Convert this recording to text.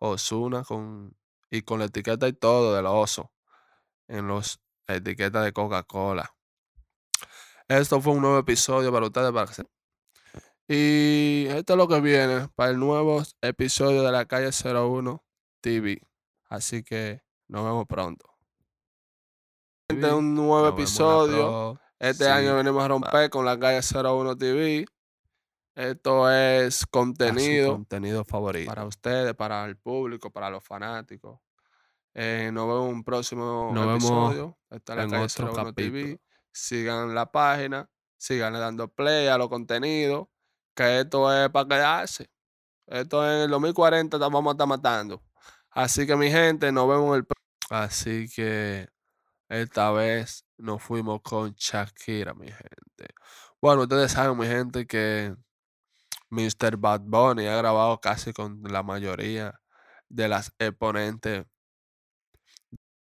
Osuna con, y con la etiqueta y todo del oso en los etiquetas de Coca-Cola. Esto fue un nuevo episodio para ustedes. Para que Y esto es lo que viene para el nuevo episodio de la calle 01 TV. Así que nos vemos pronto. Este es un nuevo episodio. Este año venimos a romper con la calle 01 TV. Esto es contenido. contenido favorito. Para ustedes, para el público, para los fanáticos. Eh, nos vemos en un próximo episodio. Esta es la 01 TV. Sigan la página. Sigan dando play a los contenidos. Que esto es para quedarse. Esto en el 2040 vamos a estar matando. Así que mi gente, nos vemos en el Así que esta vez nos fuimos con Shakira, mi gente. Bueno, ustedes saben, mi gente, que Mr. Bad Bunny ha grabado casi con la mayoría de las exponentes